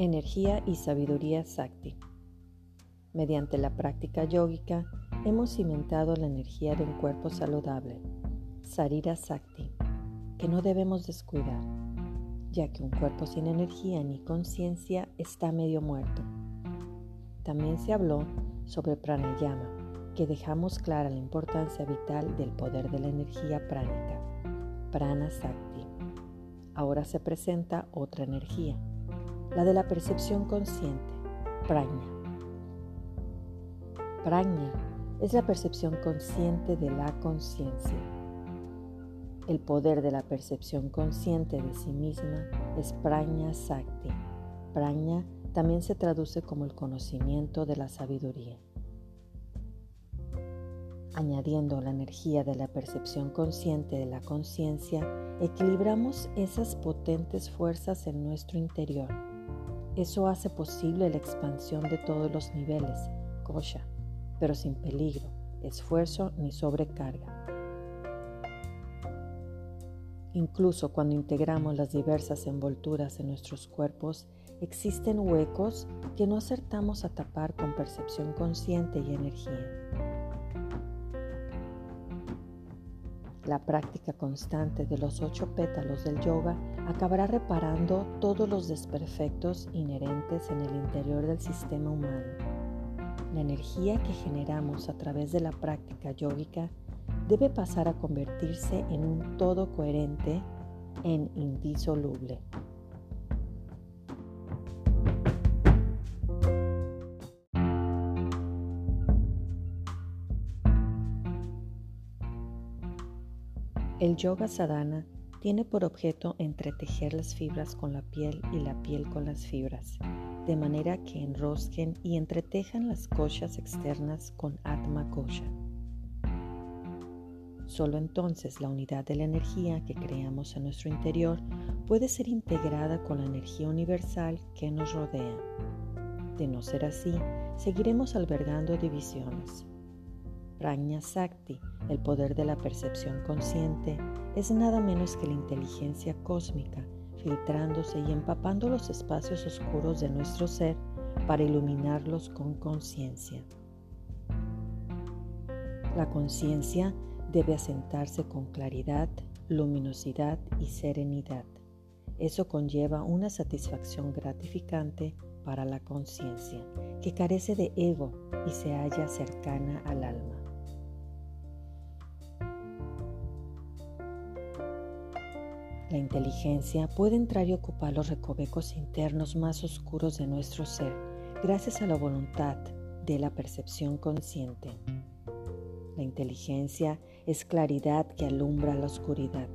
Energía y sabiduría Sakti. Mediante la práctica yógica hemos cimentado la energía de un cuerpo saludable, Sarira Sakti, que no debemos descuidar, ya que un cuerpo sin energía ni conciencia está medio muerto. También se habló sobre pranayama, que dejamos clara la importancia vital del poder de la energía pránica, prana Sakti. Ahora se presenta otra energía la de la percepción consciente, prajna. Prajna es la percepción consciente de la conciencia. El poder de la percepción consciente de sí misma es prajna sakti. Prajna también se traduce como el conocimiento de la sabiduría. Añadiendo la energía de la percepción consciente de la conciencia, equilibramos esas potentes fuerzas en nuestro interior eso hace posible la expansión de todos los niveles, kosha, pero sin peligro, esfuerzo ni sobrecarga. Incluso cuando integramos las diversas envolturas en nuestros cuerpos, existen huecos que no acertamos a tapar con percepción consciente y energía. La práctica constante de los ocho pétalos del yoga acabará reparando todos los desperfectos inherentes en el interior del sistema humano. La energía que generamos a través de la práctica yógica debe pasar a convertirse en un todo coherente en indisoluble. El yoga sadhana tiene por objeto entretejer las fibras con la piel y la piel con las fibras, de manera que enrosquen y entretejan las koshas externas con Atma Kosha. Solo entonces la unidad de la energía que creamos en nuestro interior puede ser integrada con la energía universal que nos rodea. De no ser así, seguiremos albergando divisiones. Prajna Sakti, el poder de la percepción consciente, es nada menos que la inteligencia cósmica, filtrándose y empapando los espacios oscuros de nuestro ser para iluminarlos con conciencia. La conciencia debe asentarse con claridad, luminosidad y serenidad. Eso conlleva una satisfacción gratificante para la conciencia, que carece de ego y se halla cercana al alma. La inteligencia puede entrar y ocupar los recovecos internos más oscuros de nuestro ser gracias a la voluntad de la percepción consciente. La inteligencia es claridad que alumbra la oscuridad.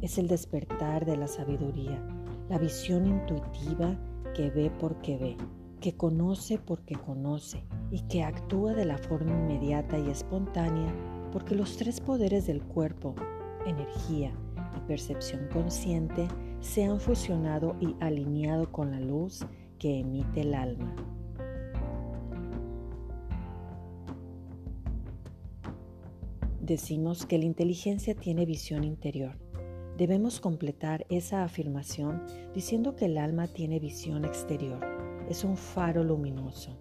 Es el despertar de la sabiduría, la visión intuitiva que ve porque ve, que conoce porque conoce y que actúa de la forma inmediata y espontánea porque los tres poderes del cuerpo, energía, percepción consciente se han fusionado y alineado con la luz que emite el alma. Decimos que la inteligencia tiene visión interior. Debemos completar esa afirmación diciendo que el alma tiene visión exterior. Es un faro luminoso.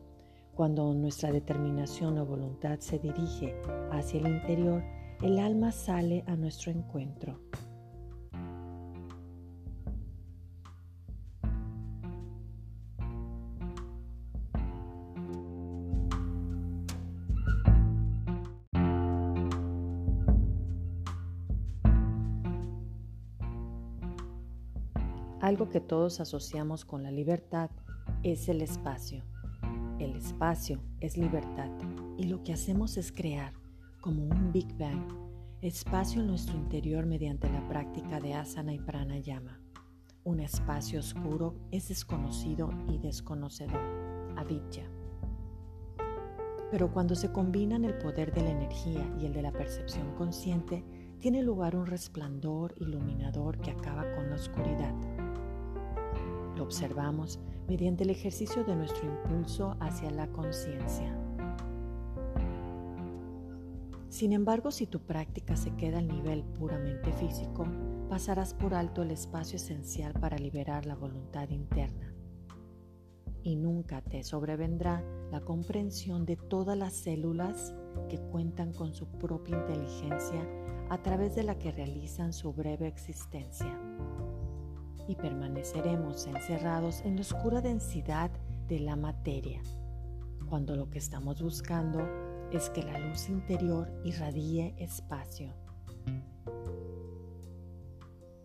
Cuando nuestra determinación o voluntad se dirige hacia el interior, el alma sale a nuestro encuentro. Algo que todos asociamos con la libertad es el espacio. El espacio es libertad y lo que hacemos es crear, como un Big Bang, espacio en nuestro interior mediante la práctica de asana y pranayama. Un espacio oscuro es desconocido y desconocedor, avidya. Pero cuando se combinan el poder de la energía y el de la percepción consciente, tiene lugar un resplandor iluminador que acaba con la oscuridad lo observamos mediante el ejercicio de nuestro impulso hacia la conciencia. Sin embargo, si tu práctica se queda al nivel puramente físico, pasarás por alto el espacio esencial para liberar la voluntad interna. y nunca te sobrevendrá la comprensión de todas las células que cuentan con su propia inteligencia a través de la que realizan su breve existencia. Y permaneceremos encerrados en la oscura densidad de la materia, cuando lo que estamos buscando es que la luz interior irradie espacio.